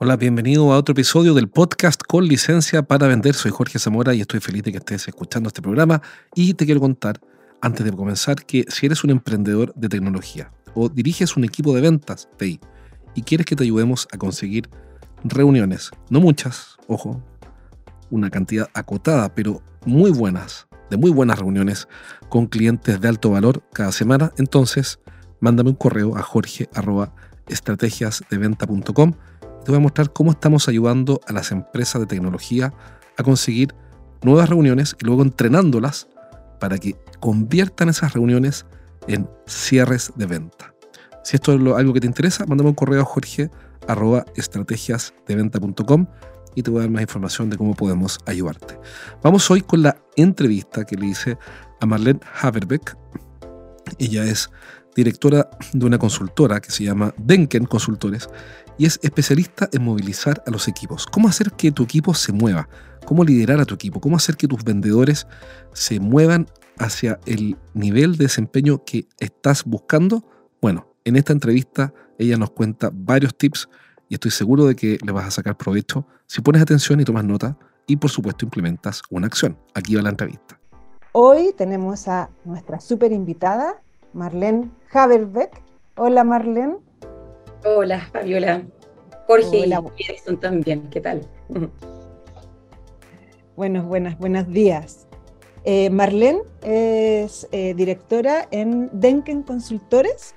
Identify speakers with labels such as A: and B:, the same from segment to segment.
A: Hola, bienvenido a otro episodio del podcast con licencia para vender. Soy Jorge Zamora y estoy feliz de que estés escuchando este programa. Y te quiero contar, antes de comenzar, que si eres un emprendedor de tecnología o diriges un equipo de ventas TI y quieres que te ayudemos a conseguir reuniones, no muchas, ojo, una cantidad acotada, pero muy buenas, de muy buenas reuniones con clientes de alto valor cada semana, entonces mándame un correo a jorge.estrategiasdeventa.com te voy a mostrar cómo estamos ayudando a las empresas de tecnología a conseguir nuevas reuniones y luego entrenándolas para que conviertan esas reuniones en cierres de venta. Si esto es algo que te interesa, mándame un correo a jorge estrategiasdeventa.com y te voy a dar más información de cómo podemos ayudarte. Vamos hoy con la entrevista que le hice a Marlene Haverbeck. Ella es directora de una consultora que se llama Denken Consultores y es especialista en movilizar a los equipos. ¿Cómo hacer que tu equipo se mueva? ¿Cómo liderar a tu equipo? ¿Cómo hacer que tus vendedores se muevan hacia el nivel de desempeño que estás buscando? Bueno, en esta entrevista ella nos cuenta varios tips y estoy seguro de que le vas a sacar provecho si pones atención y tomas nota y por supuesto implementas una acción. Aquí va la entrevista.
B: Hoy tenemos a nuestra super invitada, Marlene Haberbeck. Hola Marlene.
C: Hola, Fabiola. Jorge y Edison también, ¿qué tal?
B: Buenos, buenas, buenos días. Eh, Marlene es eh, directora en Denken Consultores.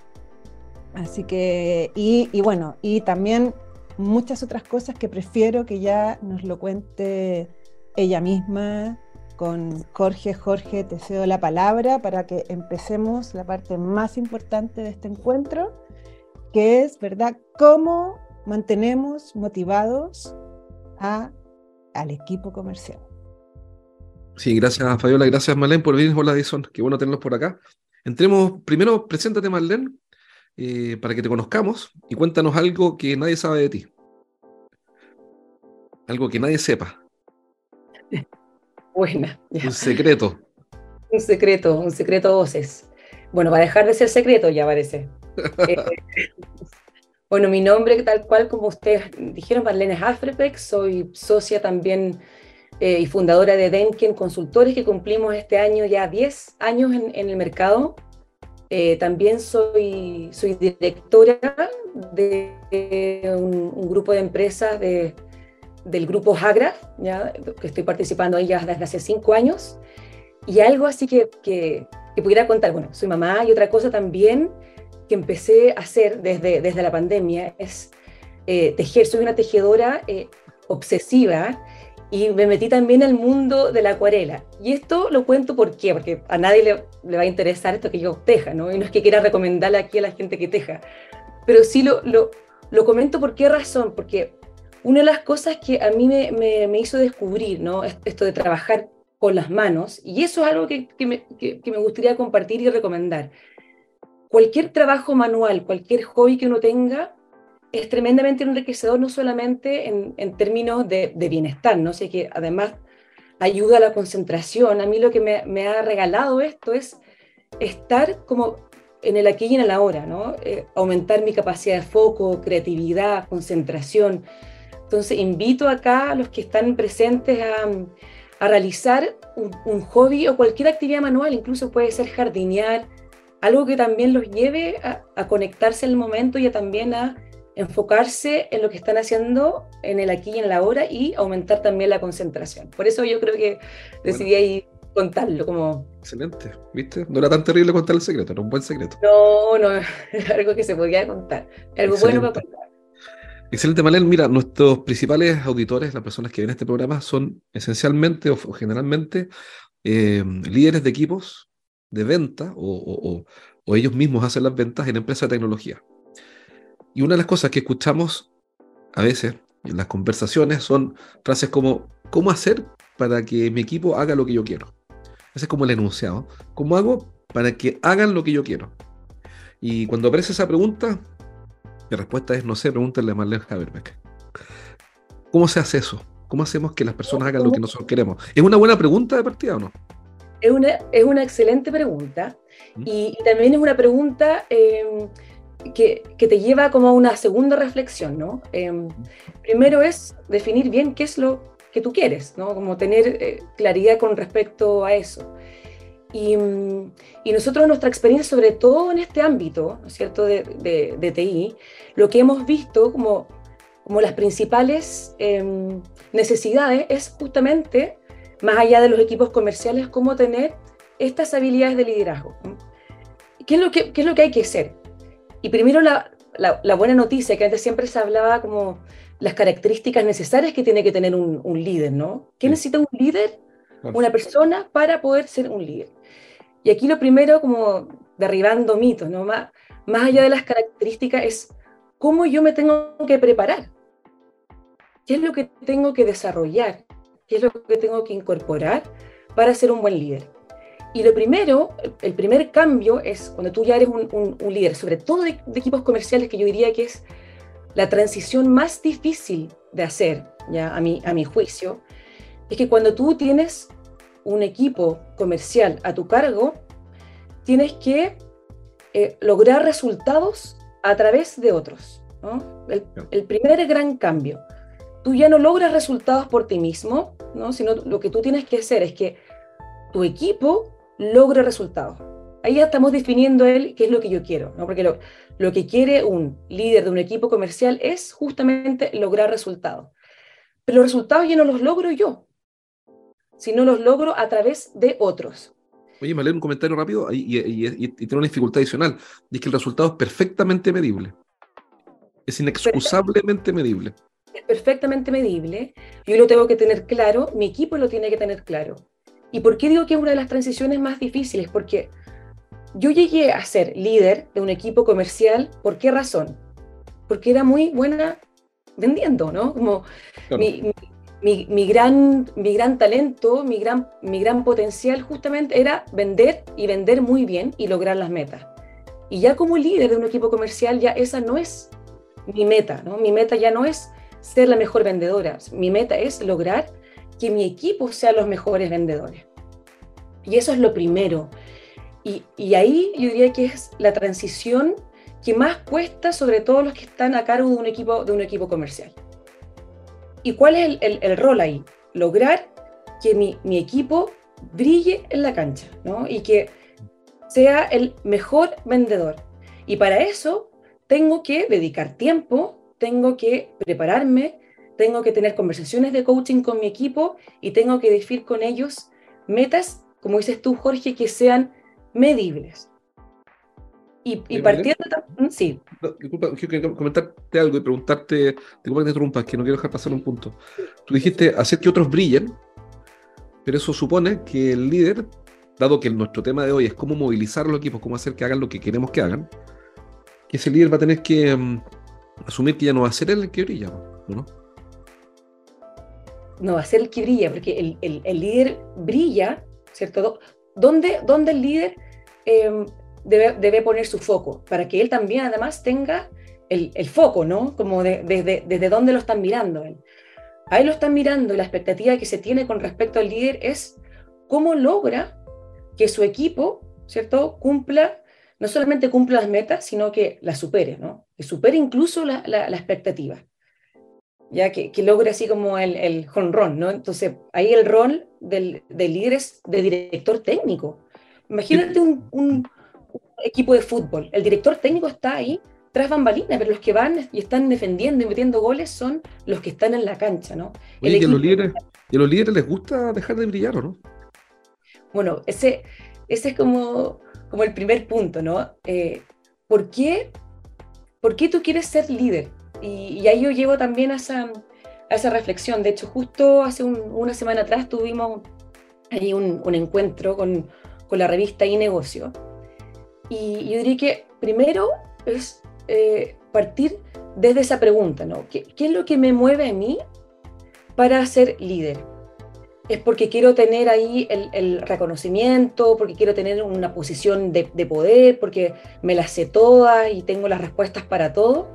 B: Así que, y, y, bueno, y también muchas otras cosas que prefiero que ya nos lo cuente ella misma con Jorge. Jorge, te cedo la palabra para que empecemos la parte más importante de este encuentro, que es, ¿verdad?, cómo mantenemos motivados a, al equipo comercial.
A: Sí, gracias Fabiola, gracias Marlene por venir. Hola Edison, qué bueno tenerlos por acá. Entremos, primero preséntate Marlene, eh, para que te conozcamos y cuéntanos algo que nadie sabe de ti. Algo que nadie sepa.
C: Buena.
A: Un secreto.
C: Un secreto, un secreto a voces. Bueno, va a dejar de ser secreto ya parece. Eh, bueno, mi nombre, tal cual como ustedes dijeron, Marlene Hafrepeck, soy socia también eh, y fundadora de Denken Consultores, que cumplimos este año ya 10 años en, el mercado. Eh, también soy, soy directora de un, grupo de empresas de, del grupo Hagra, que estoy participando ahí ya desde hace 5 años. Y algo así que, que, que pudiera contar, bueno, soy mamá y otra cosa también que empecé a hacer desde, desde la pandemia es eh, tejer. Soy una tejedora eh, obsesiva y me metí también al mundo de la acuarela. Y esto lo cuento por qué, porque a nadie le, le, va a interesar esto que yo teja, ¿no? Y no es que quiera recomendarle aquí a la gente que teja, pero sí lo, lo, lo comento por qué razón, porque una de las cosas que a mí me, me, me, hizo descubrir, ¿no? Esto de trabajar con las manos, y eso es algo que, que, me, me gustaría compartir y recomendar cualquier trabajo manual, cualquier hobby que uno tenga, es tremendamente enriquecedor, no solamente en, términos de, bienestar, ¿no? sé que además ayuda a la concentración. A mí lo que me, ha regalado esto es estar como en el aquí y en el ahora, ¿no? Eh, aumentar mi capacidad de foco, creatividad, concentración. Entonces, invito acá a los que están presentes a, realizar un, un, hobby o cualquier actividad manual, incluso puede ser jardinear, algo que también los lleve a, conectarse el momento y a también a enfocarse en lo que están haciendo en el aquí y en la ahora y aumentar también la concentración. Por eso yo creo que decidí ahí contarlo como...
A: Excelente, ¿viste? No era tan terrible contar el secreto, era un buen secreto.
C: No, no, era algo que se podía contar, algo bueno para contar.
A: Excelente, Malel. Mira, nuestros principales auditores, las personas que ven este programa, son esencialmente o, generalmente eh, líderes de equipos de venta o, ellos mismos hacen las ventas en empresas de tecnología. Y una de las cosas que escuchamos a veces en las conversaciones son frases como, ¿cómo hacer para que mi equipo haga lo que yo quiero? Ese es como el enunciado. ¿Cómo hago para que hagan lo que yo quiero? Y cuando aparece esa pregunta, mi respuesta es, no sé, pregúntale a Marlene Haberbeck. ¿Cómo se hace eso? ¿Cómo hacemos que las personas hagan lo que nosotros queremos? ¿Es una buena pregunta de partida o no?
C: Es una, es una excelente pregunta ¿Mm? y, también es una pregunta em, que, que, te lleva como a una segunda reflexión, ¿no? Em, primero es definir bien qué es lo que tú quieres, ¿no? Como tener eh, claridad con respecto a eso. Y, y, nosotros, nuestra experiencia, sobre todo en este ámbito, ¿no es cierto?, de, de, de, TI, lo que hemos visto como, como las principales eh, necesidades es justamente, más allá de los equipos comerciales, cómo tener estas habilidades de liderazgo. ¿Qué es lo que, qué es lo que hay que hacer? Y primero la, la, la, buena noticia, que antes siempre se hablaba como las características necesarias que tiene que tener un, un líder, ¿no? ¿Qué necesita un líder? Una persona para poder ser un líder. Y aquí lo primero, como derribando mitos, ¿no? Más, más allá de las características, es cómo yo me tengo que preparar. ¿Qué es lo que tengo que desarrollar? ¿Qué es lo que tengo que incorporar para ser un buen líder? Y lo primero, el primer cambio es cuando tú ya eres un, un, líder, sobre todo de, de, equipos comerciales, que yo diría que es la transición más difícil de hacer, ya a mi, a mi juicio, es que cuando tú tienes un equipo comercial a tu cargo, tienes que eh, lograr resultados a través de otros. ¿no? El, el, primer gran cambio. Tú ya no logras resultados por ti mismo, ¿no? sino lo que tú tienes que hacer es que tu equipo logre resultados. Ahí ya estamos definiendo él qué es lo que yo quiero, ¿no? porque lo, lo que quiere un líder de un equipo comercial es justamente lograr resultados. Pero los resultados ya no los logro yo, sino los logro a través de otros.
A: Oye, me leer un comentario rápido y, y, y, y, tiene una dificultad adicional. Dice que el resultado es perfectamente medible. Es inexcusablemente medible.
C: Es perfectamente medible. Yo lo tengo que tener claro, mi equipo lo tiene que tener claro. ¿Y por qué digo que es una de las transiciones más difíciles? Porque yo llegué a ser líder de un equipo comercial, ¿por qué razón? Porque era muy buena vendiendo, ¿no? Como claro. mi, mi, mi, gran, mi gran talento, mi gran, mi gran potencial justamente era vender y vender muy bien y lograr las metas. Y ya como líder de un equipo comercial, ya esa no es mi meta, ¿no? Mi meta ya no es ser la mejor vendedora, mi meta es lograr que mi equipo sea los mejores vendedores. Y eso es lo primero. Y, y ahí yo diría que es la transición que más cuesta sobre todo los que están a cargo de un equipo, de un equipo comercial. ¿Y cuál es el, el, rol ahí? Lograr que mi, mi, equipo brille en la cancha, ¿no? Y que sea el mejor vendedor. Y para eso tengo que dedicar tiempo, tengo que prepararme, tengo que tener conversaciones de coaching con mi equipo y tengo que definir con ellos metas, como dices tú, Jorge, que sean medibles. Y, y partiendo también, sí.
A: disculpa, quiero comentarte algo y preguntarte, disculpa que te interrumpas, que no quiero dejar pasar un punto. Tú dijiste hacer que otros brillen, pero eso supone que el líder, dado que nuestro tema de hoy es cómo movilizar a los equipos, cómo hacer que hagan lo que queremos que hagan, que ese líder va a tener que um, asumir que ya no va a ser él el que brilla, ¿no?
C: No va a ser el que brilla, porque el, el, el líder brilla, ¿cierto? ¿Dónde, dónde el líder eh, debe, debe, poner su foco? Para que él también además tenga el, el foco, ¿no? Como de, desde, desde dónde lo están mirando él. Ahí lo están mirando y la expectativa que se tiene con respecto al líder es cómo logra que su equipo, ¿cierto?, cumpla, no solamente cumpla las metas, sino que las supere, ¿no? Que supere incluso la, la, la expectativa. Ya que, que, logre así como el, el run, ¿no? Entonces, ahí el rol del, del líder es de director técnico. Imagínate un, equipo de fútbol. El director técnico está ahí tras bambalinas, pero los que van y están defendiendo y metiendo goles son los que están en la cancha, ¿no?
A: Oye, y, a los líderes, ¿Y a los líderes les gusta dejar de brillar o no?
C: Bueno, ese, ese es como, como el primer punto, ¿no? Eh, ¿por, qué, ¿Por qué tú quieres ser líder? Y, y ahí yo llevo también a esa, a esa reflexión. De hecho, justo hace un, una semana atrás tuvimos ahí un, un encuentro con, con, la revista y negocio. Y yo diría que primero es eh, partir desde esa pregunta, ¿no? ¿Qué, ¿Qué, es lo que me mueve a mí para ser líder? es porque quiero tener ahí el, reconocimiento, porque quiero tener una posición de, poder, porque me las sé todas y tengo las respuestas para todo.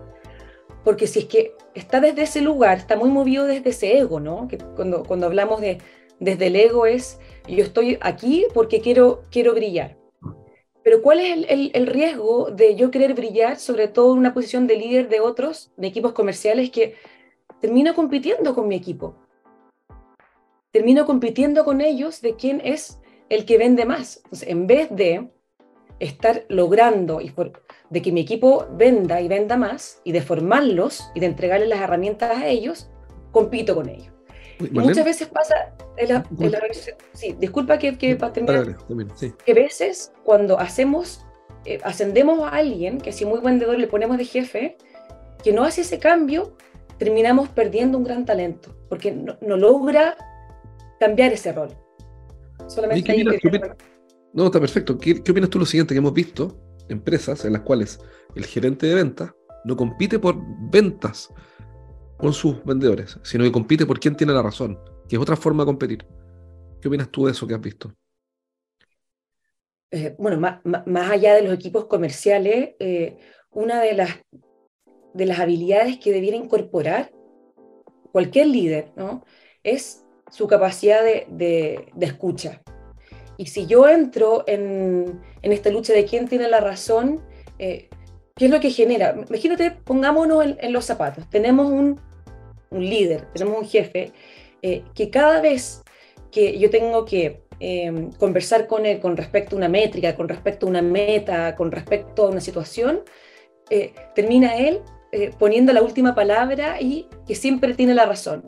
C: Porque si es que está desde ese lugar, está muy movido desde ese ego, ¿no? Que cuando, cuando hablamos de desde el ego es, yo estoy aquí porque quiero, quiero brillar. Pero ¿cuál es el, el, riesgo de yo querer brillar, sobre todo en una posición de líder de otros, de equipos comerciales, que termino compitiendo con mi equipo? Termino compitiendo con ellos de quién es el que vende más. Entonces, en vez de estar logrando y de que mi equipo venda y venda más, y de formarlos y de entregarles las herramientas a ellos, compito con ellos. Muchas veces pasa sí, disculpa que, que para terminar, que a veces cuando hacemos, eh, ascendemos a alguien, que si muy vendedor le ponemos de jefe, que no hace ese cambio, terminamos perdiendo un gran talento, porque no, logra cambiar ese rol.
A: Solamente ahí No, está perfecto. ¿Qué, ¿Qué opinas tú lo siguiente que hemos visto? Empresas en las cuales el gerente de ventas no compite por ventas con sus vendedores, sino que compite por quién tiene la razón que es otra forma de competir. ¿Qué opinas tú de eso que has visto?
C: Eh, bueno, más, más, allá de los equipos comerciales, eh, una de las, de las habilidades que debiera incorporar cualquier líder ¿no? es su capacidad de, de, escucha. Y si yo entro en, en, esta lucha de quién tiene la razón, eh, ¿qué es lo que genera? Imagínate, pongámonos en, en los zapatos. Tenemos un, un líder, tenemos un jefe eh, que cada vez que yo tengo que em, conversar con él con respecto a una métrica, con respecto a una meta, con respecto a una situación, eh, termina él eh, poniendo la última palabra y que siempre tiene la razón.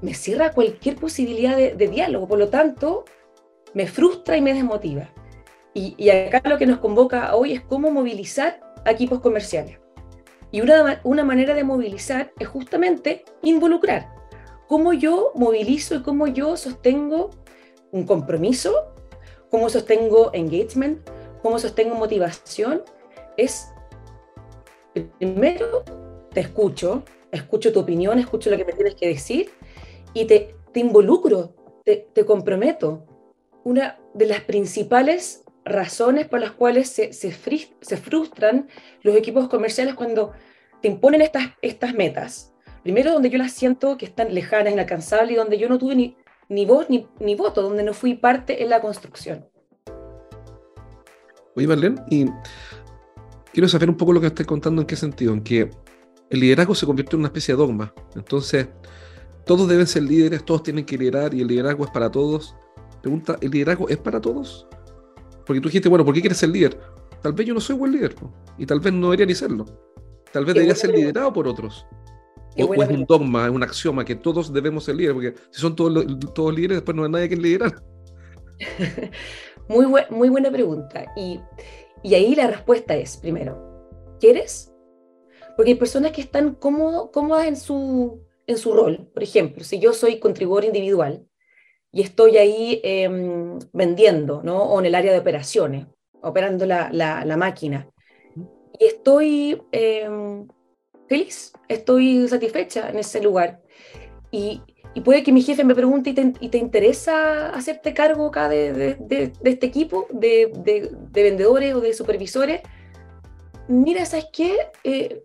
C: Me, cierra cualquier posibilidad de, diálogo, por lo tanto, me frustra y me desmotiva. Y, y, acá lo que nos convoca hoy es cómo movilizar a equipos comerciales. Y una, una manera de movilizar es justamente involucrar. Cómo yo movilizo y cómo yo sostengo un compromiso, cómo sostengo engagement, cómo sostengo motivación, es primero te escucho, escucho tu opinión, escucho lo que me tienes que decir y te, te involucro, te, te, comprometo. Una de las principales razones por las cuales se, se, se frustran los equipos comerciales cuando te imponen estas, estas metas Primero, donde yo las siento que están lejanas, inalcanzables y donde yo no tuve ni, ni voz ni, ni voto, donde no fui parte en la construcción.
A: Oye, Marlene, y quiero saber un poco lo que estás contando, en qué sentido, en que el liderazgo se convierte en una especie de dogma. Entonces, todos deben ser líderes, todos tienen que liderar y el liderazgo es para todos. Pregunta, ¿el liderazgo es para todos? Porque tú dijiste, bueno, ¿por qué quieres ser líder? Tal vez yo no soy buen líder, y tal vez no debería ni serlo. Tal vez debería ser liderado por otros. O, es un dogma, es un axioma que todos debemos ser líderes, porque si son todos, todos líderes, después no hay nadie que liderar.
C: muy, muy buena pregunta. Y, y ahí la respuesta es, primero, ¿quieres? Porque hay personas que están cómodo, cómodas en su, en su rol. Por ejemplo, si yo soy contribuidor individual y estoy ahí em, vendiendo, ¿no? O en el área de operaciones, operando la, la, la máquina, y estoy em, feliz, estoy satisfecha en ese lugar. Y, y puede que mi jefe me pregunte, ¿y te, y te interesa hacerte cargo acá de, de, de, este equipo de, vendedores o de supervisores? Mira, ¿sabes qué? Eh,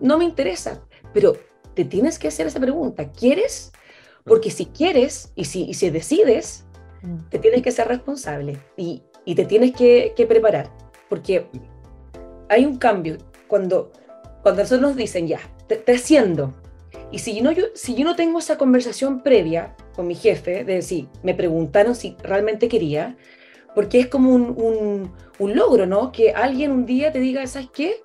C: no me interesa, pero te tienes que hacer esa pregunta. ¿Quieres? Porque si quieres y si, y si decides, mm. te tienes que ser responsable y, y te tienes que, que preparar. Porque hay un cambio. Cuando, cuando nosotros nos dicen, ya, te, haciendo. Y si, no, yo, si yo no tengo esa conversación previa con mi jefe, de decir, me preguntaron si realmente quería, porque es como un, un, logro, ¿no? Que alguien un día te diga, ¿sabes qué?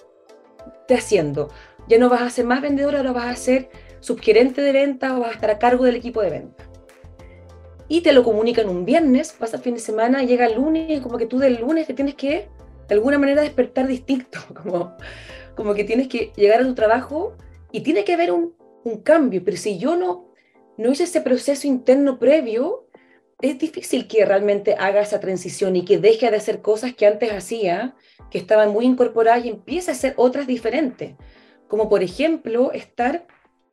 C: Te haciendo. Ya no vas a ser más vendedora, ahora vas a ser subgerente de ventas o vas a estar a cargo del equipo de ventas. Y te lo comunican un viernes, pasa el fin de semana, llega el lunes, como que tú del lunes te tienes que, de alguna manera, despertar distinto, como como que tienes que llegar a tu trabajo y tiene que haber un, un cambio, pero si yo no, no hice ese proceso interno previo, es difícil que realmente haga esa transición y que deje de hacer cosas que antes hacía, que estaban muy incorporadas y empiece a hacer otras diferentes, como por ejemplo estar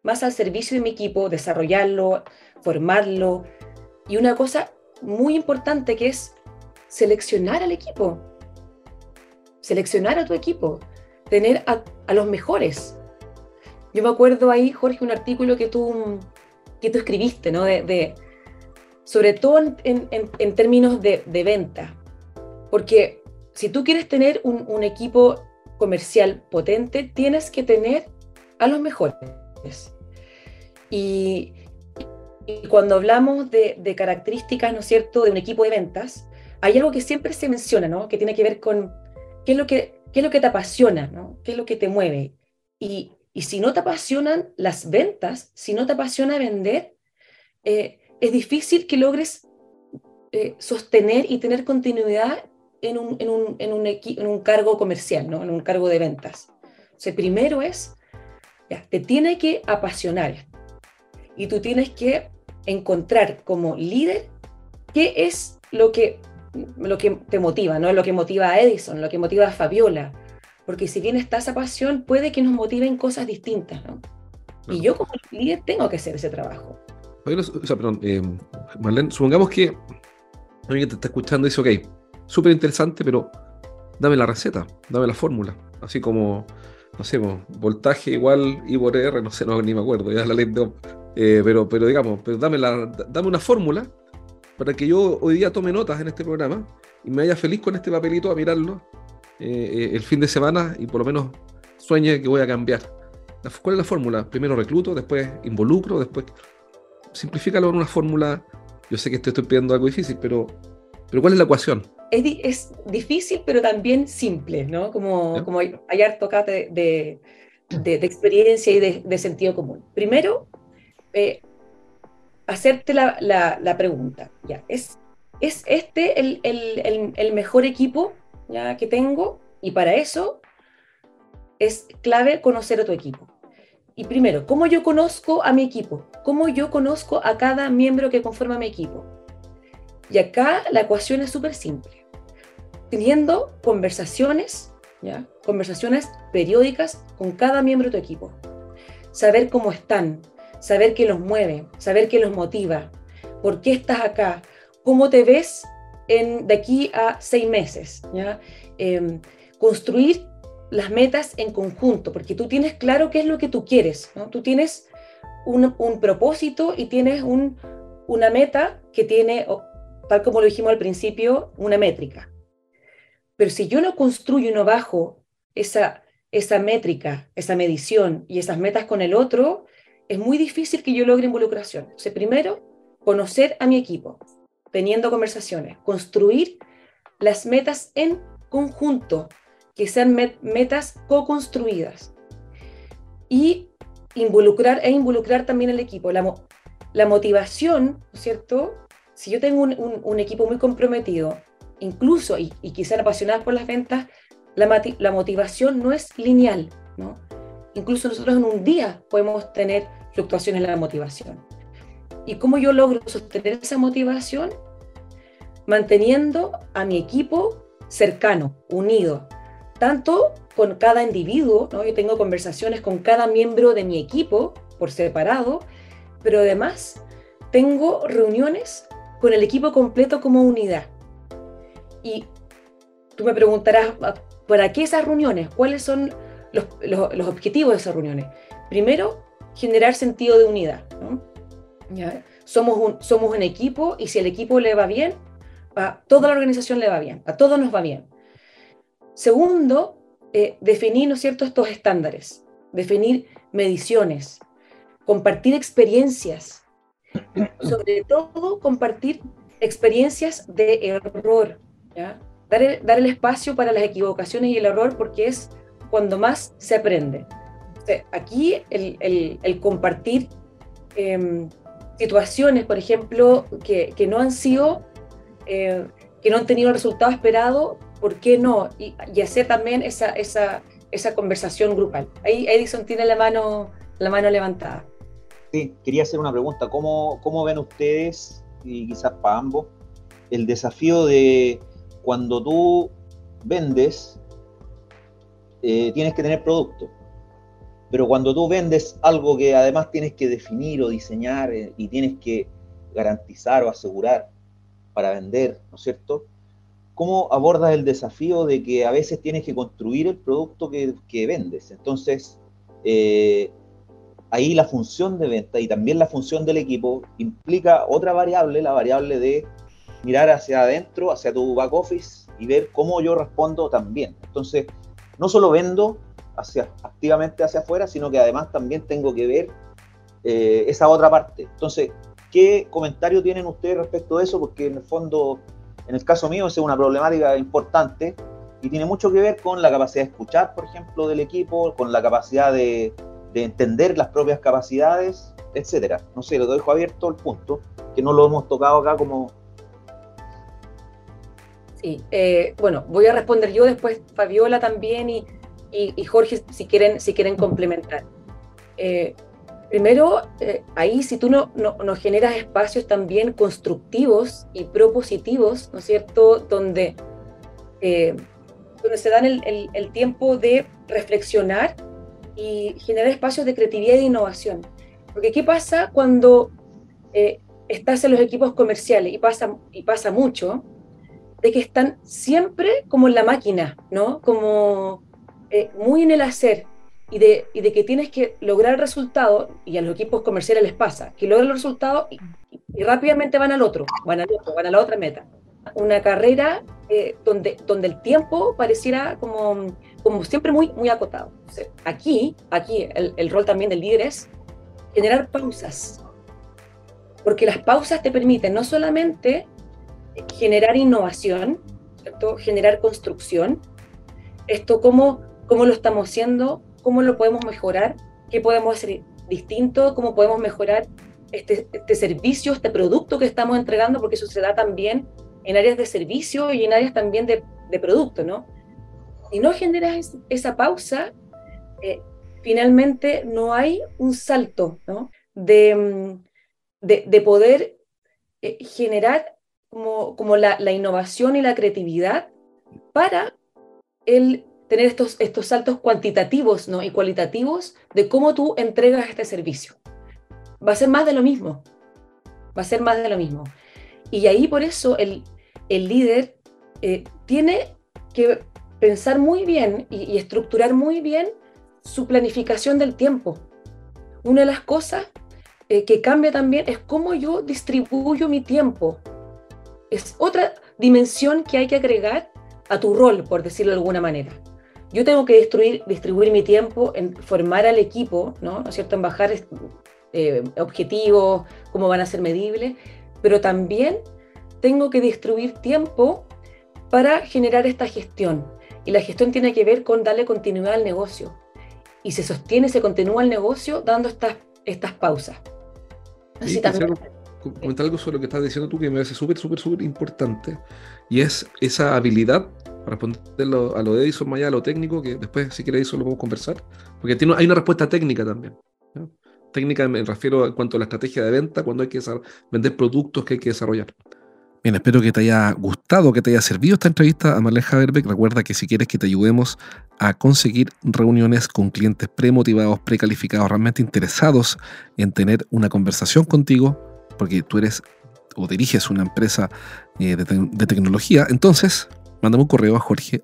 C: más al servicio de mi equipo, desarrollarlo, formarlo, y una cosa muy importante que es seleccionar al equipo. Seleccionar a tu equipo. Tener a, los mejores. Yo me acuerdo ahí, Jorge, un artículo que tú, que tú escribiste, ¿no? De, sobre todo en, términos de, venta. Porque si tú quieres tener un, equipo comercial potente, tienes que tener a los mejores. Y, y cuando hablamos de, de, características, ¿no es cierto?, de un equipo de ventas, hay algo que siempre se menciona, ¿no?, que tiene que ver con qué es lo que, qué es lo que te apasiona, ¿no?, qué es lo que te mueve. Y, y si no te apasionan las ventas, si no te apasiona vender, eh, es difícil que logres eh, sostener y tener continuidad en un, en, un, en, un en un, cargo comercial, ¿no? en un cargo de ventas. O sea, primero es, ya, te tiene que apasionar y tú tienes que encontrar como líder qué es lo que, lo que te motiva, ¿no? Lo que motiva a Edison, lo que motiva a Fabiola. Porque si bien está esa pasión, puede que nos motiven cosas distintas, ¿no? Y yo como líder tengo que hacer ese trabajo.
A: O sea, perdón, eh, Marlene, supongamos que alguien te está escuchando dice, ok, súper interesante, pero dame la receta, dame la fórmula. Así como, no sé, voltaje igual I por R, no sé, no, ni me acuerdo, ya la ley de eh, pero, pero digamos, pero dame, la, dame una fórmula para que yo hoy día tome notas en este programa y me vaya feliz con este papelito a mirarlo eh, eh, el fin de semana y por lo menos sueñe que voy a cambiar. ¿Cuál es la fórmula? Primero recluto, después involucro, después simplifícalo en una fórmula. Yo sé que te estoy pidiendo algo difícil, pero, pero ¿cuál es la ecuación?
C: Es, es difícil, pero también simple, ¿no? Como, como hallar tocate de, de, de, experiencia y de, de, sentido común. Primero, eh, hacerte la, pregunta, ¿ya? ¿Es, ¿es este el, mejor equipo ya, que tengo? Y para eso es clave conocer a tu equipo. Y primero, ¿cómo yo conozco a mi equipo? ¿Cómo yo conozco a cada miembro que conforma mi equipo? Y acá la ecuación es súper simple. Teniendo conversaciones, ¿ya? conversaciones periódicas con cada miembro de tu equipo. Saber cómo están, saber qué los mueve, saber qué los motiva, por qué estás acá, cómo te ves en, de aquí a seis meses. ¿ya? Em, construir las metas en conjunto, porque tú tienes claro qué es lo que tú quieres, ¿no? tú tienes un, un propósito y tienes un, una meta que tiene, tal como lo dijimos al principio, una métrica. Pero si yo no construyo y no bajo esa, esa métrica, esa medición y esas metas con el otro, es muy difícil que yo logre involucración. Entonces, primero, conocer a mi equipo, teniendo conversaciones, construir las metas en conjunto, que sean metas co-construidas. Y involucrar e involucrar también al equipo. La, la motivación, cierto? Si yo tengo un, equipo muy comprometido, incluso, y, y quizás apasionado por las ventas, la, la motivación no es lineal, ¿no? Incluso nosotros en un día podemos tener fluctuaciones en la motivación. ¿Y cómo yo logro sostener esa motivación? Manteniendo a mi equipo cercano, unido, tanto con cada individuo, ¿no? yo tengo conversaciones con cada miembro de mi equipo por separado, pero además tengo reuniones con el equipo completo como unidad. Y tú me preguntarás, ¿para qué esas reuniones? ¿Cuáles son los, los, los objetivos de esas reuniones? Primero, generar sentido de unidad. Somos, un, somos un equipo y si el equipo le va bien, a toda la organización le va bien, a todos nos va bien. Segundo, eh, definir ¿no es cierto? estos estándares, definir mediciones, compartir experiencias, sobre todo compartir experiencias de error, Dar, el, dar el espacio para las equivocaciones y el error porque es cuando más se aprende aquí el, compartir em, situaciones, por ejemplo, que, no han sido, eh, que no han tenido el resultado esperado, ¿por qué no? Y, hacer también esa, esa, esa, conversación grupal. Ahí Edison tiene la mano, la mano levantada.
D: Sí, quería hacer una pregunta. ¿Cómo, cómo ven ustedes, y quizás para ambos, el desafío de cuando tú vendes, eh, tienes que tener producto? Pero cuando tú vendes algo que además tienes que definir o diseñar eh, y tienes que garantizar o asegurar para vender, ¿no es cierto? ¿Cómo abordas el desafío de que a veces tienes que construir el producto que, vendes? Entonces, eh, ahí la función de venta y también la función del equipo implica otra variable, la variable de mirar hacia adentro, hacia tu back office y ver cómo yo respondo también. Entonces, no solo vendo hacia, activamente hacia afuera, sino que además también tengo que ver eh, esa otra parte. Entonces, ¿qué comentario tienen ustedes respecto de eso? Porque en el fondo, en el caso mío, es una problemática importante y tiene mucho que ver con la capacidad de escuchar, por ejemplo, del equipo, con la capacidad de, de entender las propias capacidades, etcétera. No sé, lo dejo abierto el punto, que no lo hemos tocado acá como...
C: Sí, eh, bueno, voy a responder yo después, Fabiola también y, y, Jorge, si quieren, si quieren complementar. Eh, primero, eh, ahí si tú no, no, generas espacios también constructivos y propositivos, ¿no es cierto?, donde, donde se dan el, el tiempo de reflexionar y generar espacios de creatividad e innovación. Porque ¿qué pasa cuando eh, estás en los equipos comerciales? Y pasa, y pasa mucho, de que están siempre como en la máquina, ¿no? Como eh, muy en el hacer y de, y de, que tienes que lograr el resultado, y a los equipos comerciales les pasa, que logran el resultado y, y rápidamente van al otro, van al otro, van a la otra meta. Una carrera eh, donde, donde el tiempo pareciera como como siempre muy, muy acotado. aquí, aquí el, rol también del líder es generar pausas, porque las pausas te permiten no solamente generar innovación, generar construcción, esto cómo, cómo lo estamos haciendo, cómo lo podemos mejorar, qué podemos hacer distinto, cómo podemos mejorar este, este servicio, este producto que estamos entregando, porque eso también en áreas de servicio y en áreas también de, de producto, ¿no? si no generas esa pausa, eh, finalmente no hay un salto ¿no? de, mm, de, poder eh, generar como, como la, la, innovación y la creatividad para el tener estos, estos saltos cuantitativos ¿no? y cualitativos de cómo tú entregas este servicio. Va a ser más de lo mismo. Va a ser más de lo mismo. Y ahí por eso el, el líder eh, tiene que pensar muy bien y, estructurar muy bien su planificación del tiempo. Una de las cosas eh, que cambia también es cómo yo distribuyo mi tiempo. Es otra dimensión que hay que agregar a tu rol, por decirlo de alguna manera. Yo tengo que distribuir, mi tiempo en formar al equipo, ¿no? ¿No cierto? En bajar eh, objetivos, cómo van a ser medibles, pero también tengo que distribuir tiempo para generar esta gestión, y la gestión tiene que ver con darle continuidad al negocio. Y se sostiene, se continúa el negocio dando estas, estas pausas.
A: Así también. Comentar algo sobre lo que estás diciendo tú que me parece súper, súper, súper importante. Y es esa habilidad, para responder a lo de Edison Maya, a lo técnico, que después, si quieres, eso lo podemos conversar. Porque tiene, hay una respuesta técnica también. Técnica me refiero en cuanto a la estrategia de venta, cuando hay que vender productos que hay que desarrollar. Bien, espero que te haya gustado, que te haya servido esta entrevista a Marlene Haberbeck. Recuerda que si quieres que te ayudemos a conseguir reuniones con clientes premotivados, precalificados, realmente interesados en tener una conversación contigo, porque tú eres o diriges una empresa eh, de, tecnología, entonces mándame un correo a jorge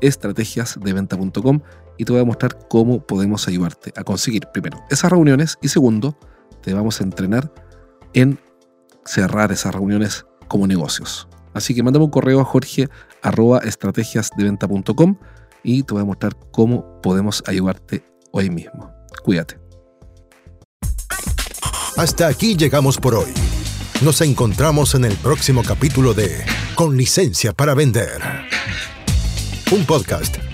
A: estrategiasdeventa.com y te voy a mostrar cómo podemos ayudarte a conseguir primero esas reuniones y segundo, te vamos a entrenar en cerrar esas reuniones como negocios. Así que mándame un correo a jorge arroba estrategiasdeventa.com y te voy a mostrar cómo podemos ayudarte hoy mismo. Cuídate.
E: Hasta aquí llegamos por hoy. Nos encontramos en el próximo capítulo de Con licencia para vender. Un podcast